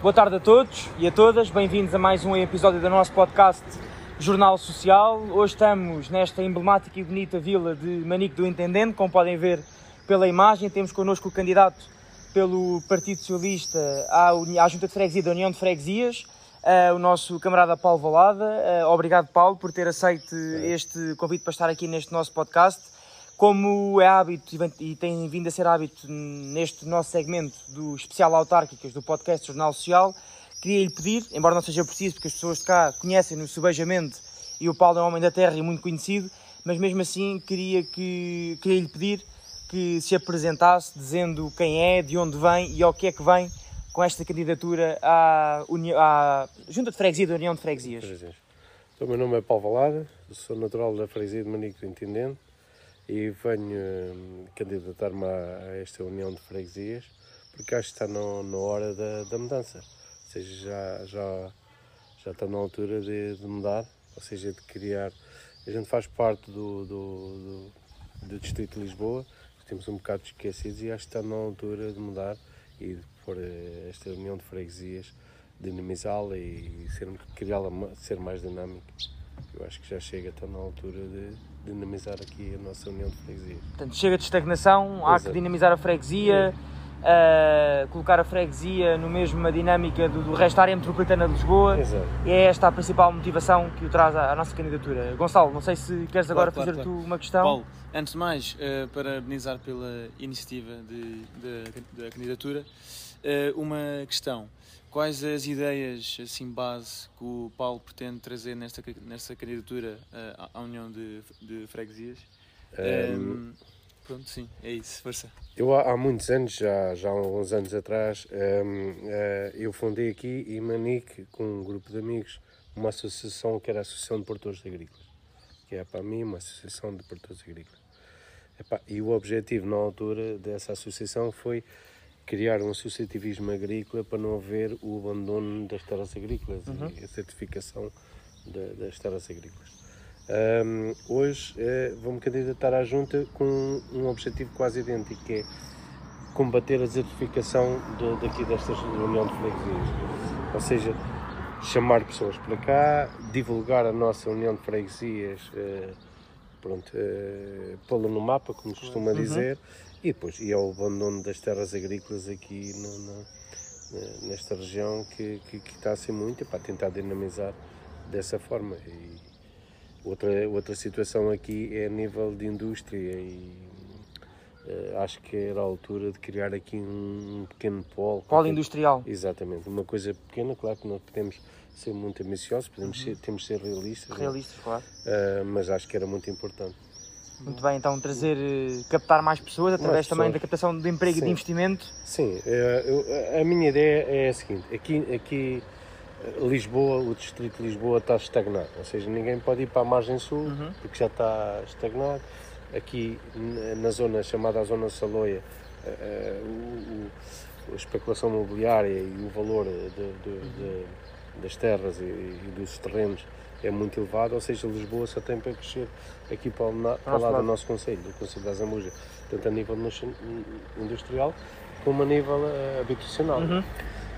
Boa tarde a todos e a todas, bem-vindos a mais um episódio do nosso podcast Jornal Social. Hoje estamos nesta emblemática e bonita vila de Manique do Intendente, como podem ver pela imagem. Temos connosco o candidato pelo Partido Socialista à, à Junta de Freguesia da União de Freguesias, eh, o nosso camarada Paulo Valada. Eh, obrigado, Paulo, por ter aceito este convite para estar aqui neste nosso podcast. Como é hábito e tem vindo a ser hábito neste nosso segmento do especial autárquicas do podcast Jornal Social, queria lhe pedir, embora não seja preciso, porque as pessoas de cá conhecem-no subejamente e o Paulo é um homem da terra e muito conhecido, mas mesmo assim queria, que, queria lhe pedir que se apresentasse dizendo quem é, de onde vem e ao que é que vem com esta candidatura à, Uni- à Junta de Freguesia da União de Freguesias. Então, meu nome é Paulo Valada, sou natural da freguesia de Manico do Intendente e venho hum, candidatar-me a, esta união de freguesias porque acho que está no- na hora da, da mudança. Ou seja, já, já, já está na altura de, de mudar, ou seja, de criar. A gente faz parte do, do, do, do Distrito de Lisboa, temos um bocado esquecidos e acho que está na altura de mudar e de pôr eh, esta união de freguesias dinamizá-la e ser, criá-la ser mais dinâmica. Eu acho que já chega, está na altura de dinamizar aqui a nossa união de freguesias. Portanto, chega de estagnação, há que Exato. dinamizar a freguesia, ah, colocar a freguesia no mesmo dinâmica do, do resto da área metropolitana de Lisboa. Exato. E é esta a principal motivação que o traz à, à nossa candidatura. Gonçalo, não sei se queres agora claro, fazer claro. tu uma questão. Paulo, antes de mais, eh, parabenizar pela iniciativa de- de- da candidatura, eh, uma questão. Quais as ideias, assim, base que o Paulo pretende trazer nesta, nesta candidatura eh, à- União de, de Freguesias? Em, pronto, sim, é isso, força. Eu há, há muitos anos, já, já há uns anos atrás, hum, eh, eu fundei aqui em Manique, com um grupo de amigos, uma associação que era a Associação de Produtores Agrícolas, que é para mim uma associação de produtores agrícolas. Epá, e o objetivo na altura dessa associação foi criar um associativismo agrícola para não haver o abandono das terras agrícolas e a certificação da- das terras agrícolas. Hum, hoje eh, vou-me candidatar à junta com um objetivo quase idêntico, que é combater a desertificação de, daqui destas União de Freguesias. Ou seja, chamar pessoas para cá, divulgar a nossa União de Freguesias, eh, pronto, eh, pô-la no mapa, como se costuma dizer, e depois e ao abandono das terras agrícolas aqui no- no- ne- nesta região que, que, que está a ser muito, para tentar dinamizar dessa forma. E outra, outra situação aqui é a nível de indústria e eh, acho que era a altura de criar aqui um, pequeno polo. Polo industrial. Exatamente, uma coisa pequena, claro que não podemos ser muito ambiciosos, podemos ser, temos de ser realistas, né? Realistas, claro. Eh, mas acho que era muito importante. Muito bem, então trazer, eh, captar mais pessoas através Mais também pessoas. da captação de emprego e de Sim. investimento. Sim, eh, eu- a minha ideia é a seguinte: aqui, aqui eh, Lisboa, o distrito de Lisboa está estagnado, ou seja, ninguém pode ir para a margem sul Uhum. porque já está estagnado. Aqui na zona chamada a Zona Saloia, eh, eh, o- o- a especulação imobiliária e o valor de- de- de- das terras e, e dos terrenos é muito elevado, ou seja, Lisboa só tem para crescer aqui para o, na- para lado lado. do nosso Conselho, do Conselho da Zambuja, tanto a nível industrial como a nível eh, habitacional. Uhum.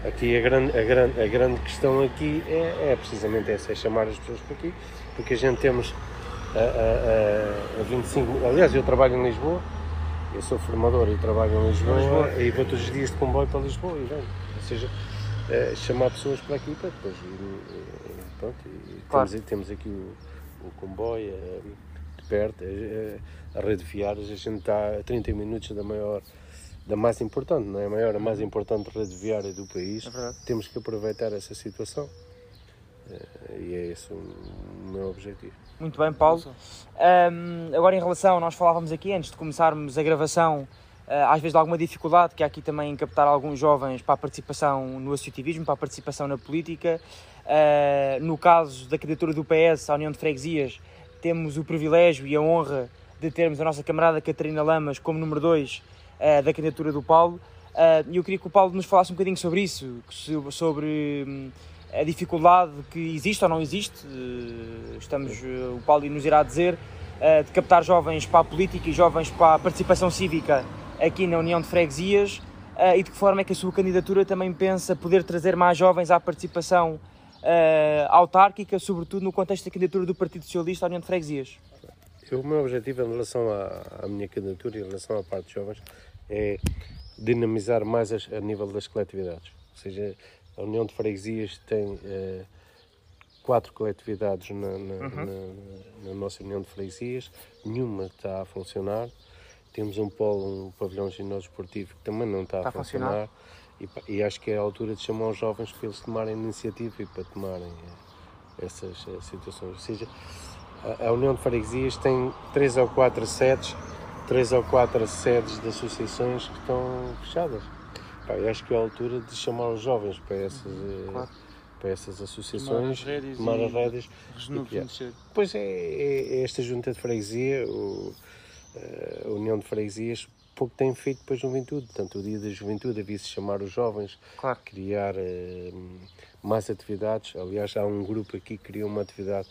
Aqui a grande, a, grande, a grande questão aqui é, é precisamente essa, é chamar as pessoas para aqui, porque a gente temos a, a, a, a 25, aliás eu trabalho em Lisboa, eu sou formador e trabalho em Lisboa, Lisboa. e vou todos os dias de comboio para Lisboa e venho. Ou seja, eh, chamar pessoas para aqui para depois pronto, e Claro. temos, temos aqui o, o comboio eh, de perto, eh, a rede viárias, a gente está a 30 minutos da maior, da mais importante, não é a maior, a mais importante rede viária do país. É. Temos que aproveitar essa situação e é esse o meu objetivo. Muito bem, Paulo. Ahm, agora, em relação, nós falávamos aqui antes de começarmos a gravação, às vezes de alguma dificuldade que há aqui também em captar alguns jovens para a participação no associativismo, para a participação na política. Ah, no caso da candidatura do PS à União de Freguesias, temos o privilégio e a honra de termos a nossa camarada Catarina Lamas como número 2 da candidatura do Paulo. Ah, E eu queria que o Paulo nos falasse um bocadinho sobre isso, sobre hum, a dificuldade que existe ou não existe, estamos, o Paulo nos irá dizer, de captar jovens para a política e jovens para a participação cívica aqui na União de Freguesias. uh, e de que forma é que a sua candidatura também pensa poder trazer mais jovens à participação uh, autárquica, sobretudo no contexto da candidatura do Partido Socialista à União de Freguesias? O meu objetivo em relação à, à minha candidatura e em relação à parte de jovens é dinamizar mais as, a nível das coletividades. Ou seja, a União de Freguesias tem uh, quatro coletividades na, na, uhum. na, na, nossa União de Freguesias, nenhuma está a funcionar. Temos um polo, um pavilhão ginásio esportivo que também não está, está a funcionar. funcionar. E, e, acho que é a altura de chamar os jovens para eles tomarem iniciativa e para tomarem uh, essas uh, situações. Ou seja, a, a União de Freguesias tem três ou quatro sedes, três ou quatro sedes de associações que estão fechadas. Pá, acho que é a altura de chamar os jovens para essas, eh, claro. para essas associações, tomar as rédeas. Pois é, é, é, esta junta de freguesia, o, eh, a União de Freguesias, pouco tem feito para a juventude. Portanto, o dia da juventude havia-se chamar os jovens, claro. criar uh, mais atividades. Aliás, há um grupo aqui que criou uma atividade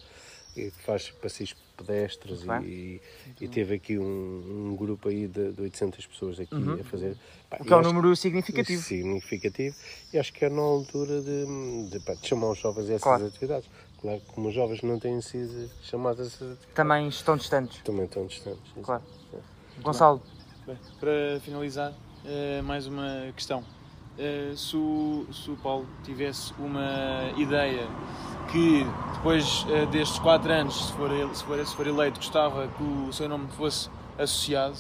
que faz passeios pedestres e, e, teve aqui um, um, grupo aí de, de 800 pessoas aqui uhum. a fazer. Pá, o que é um número significativo. Significativo. E acho que é na altura de, de, pá, de chamar os jovens a essas claro. atividades. Claro, como os jovens não têm sido chamados a. Também estão distantes. Também estão distantes. Claro. É. Gonçalo. Bem, para finalizar, uh, mais uma questão. Uh, se, o, se o Paulo tivesse uma ideia que depois uh, destes quatro anos, se for, se, for, se for eleito, gostava que o seu nome fosse associado.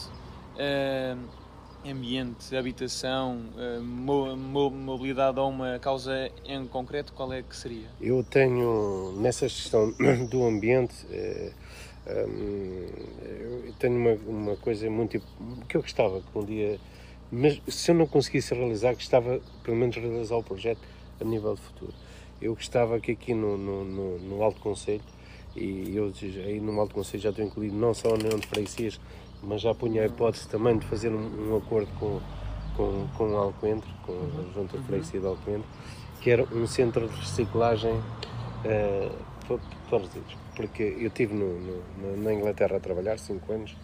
Ambiente, habitação, mo, mobilidade a uma causa em concreto, qual é que seria? Eu tenho, nessa questão do ambiente, um, eu tenho uma, uma coisa muito. que eu gostava que um dia. Mas se eu não conseguisse realizar, gostava pelo menos realizar o projeto a nível de futuro. Eu gostava que aqui no, no, no, no Alto Conselho, e eu aí no Alto Conselho já estou incluído não só a União de Freguesias, mas já punha a hipótese também de fazer um, um acordo com, com, com Alcoentre, com a Junta de Freguesia de Alcoentre, que era um centro de reciclagem uh, para, resíduos. Porque eu estive no, no, na Inglaterra a trabalhar 5 anos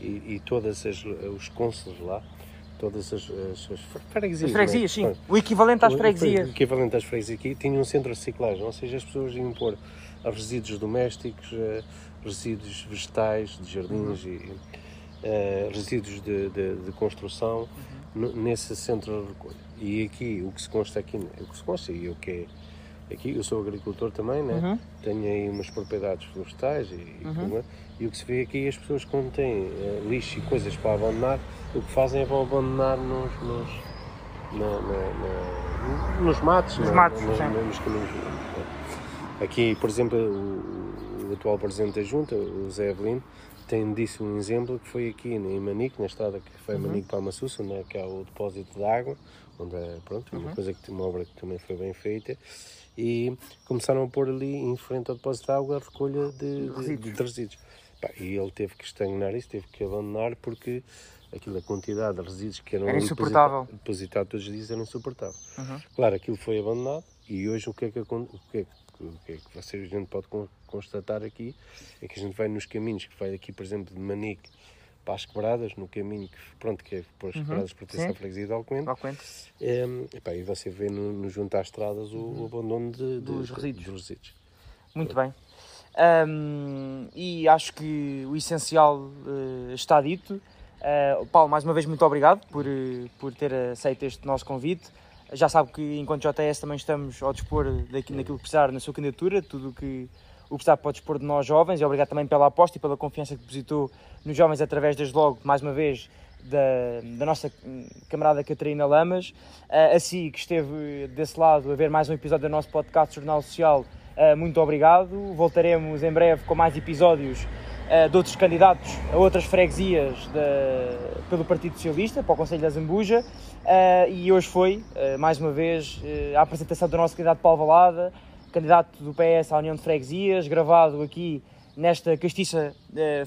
e, e todos os cônsules lá todas as, as, as freguesias. As freguesias, é? sim. O equivalente às freguesias. O equivalente às freguesias aqui tinha um centro de reciclagem, ou seja, as pessoas iam pôr resíduos domésticos, eh, resíduos vegetais, de jardins uhum. e uh, resíduos de, de, de construção uhum. nesse centro de recolha. E aqui, o que se consta aqui, o que se consta e o que é aqui, eu sou agricultor também, né? Uhum. tenho aí umas propriedades florestais e, uhum. e, o que se vê aqui, as pessoas quando têm uh, lixo e coisas para abandonar, o que fazem é vão abandonar nos, nos, na, na, na, nos matos, nos, matos, nos, nos caminhos. Aqui, por exemplo, o, o, atual presidente da Junta, o Zé Avelino, tem disso um exemplo que foi aqui em Manique, na estrada que foi uhum. Manique para Massussa, né, que é o depósito de água, onde é pronto, uma uhum. coisa que uma obra que também foi bem feita e começaram a pôr ali em frente ao depósito de água a recolha de, de, de, de resíduos. e ele teve que estagnar isso, teve que abandonar porque aquilo, a quantidade de resíduos que eram era depositados todos os dias era insuportável. Uhum. Claro, aquilo foi abandonado e hoje o que é que, o que, é que o que é que vocês, a gente pode constatar aqui é que a gente vai nos caminhos que vai aqui, por exemplo, de Manique para as quebradas, no caminho que, pronto, que é para as uhum. quebradas proteção freguesia de Alcoente. Alcoente. É, epá, e você vê no, no junto às estradas o, uhum. o abandono de, de, dos, resíduos. dos resíduos. Muito bem. Um, e acho que o essencial uh, está dito. Uh, Paulo, mais uma vez, muito obrigado por, uh, por ter aceito este nosso convite. Já sabe que, enquanto JS, também estamos ao dispor daqui, naquilo que precisar na sua candidatura, tudo o que o precisar pode dispor de nós jovens. E obrigado também pela aposta e pela confiança que depositou nos jovens através, desde logo, mais uma vez, da, da, nossa camarada Catarina Lamas, uh, assim que esteve desse lado a ver mais um episódio do nosso podcast Jornal Social, uh, muito obrigado. Voltaremos em breve com mais episódios uh, de outros candidatos a outras freguesias de, pelo Partido Socialista, para o Conselho da Zambuja, e hoje foi, mais uma vez, a apresentação do nosso candidato Paulo Valada, candidato do PS à União de Freguesias, gravado aqui nesta castiça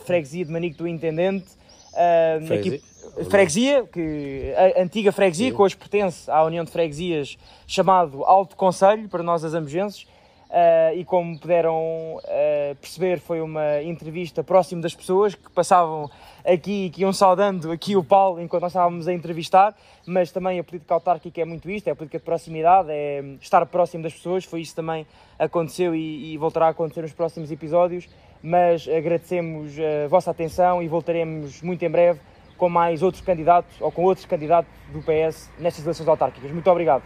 freguesia de Manico do Intendente, Uh, freguesia. Aqui, freguesia, que, a antiga freguesia, Sim. que hoje pertence à União de Freguesias, chamado Alto Conselho, para nós as ambugenses. Uh, e como puderam uh, perceber, foi uma entrevista próximo das pessoas que passavam aqui e que iam saudando aqui o Paulo enquanto nós estávamos a entrevistar, mas também a política autárquica é muito isto, é a política de proximidade, é estar próximo das pessoas, foi isso também aconteceu e, e voltará a acontecer nos próximos episódios, mas agradecemos a vossa atenção e voltaremos muito em breve com mais outros candidatos ou com outros candidatos do PS nestas eleições autárquicas. Muito obrigado.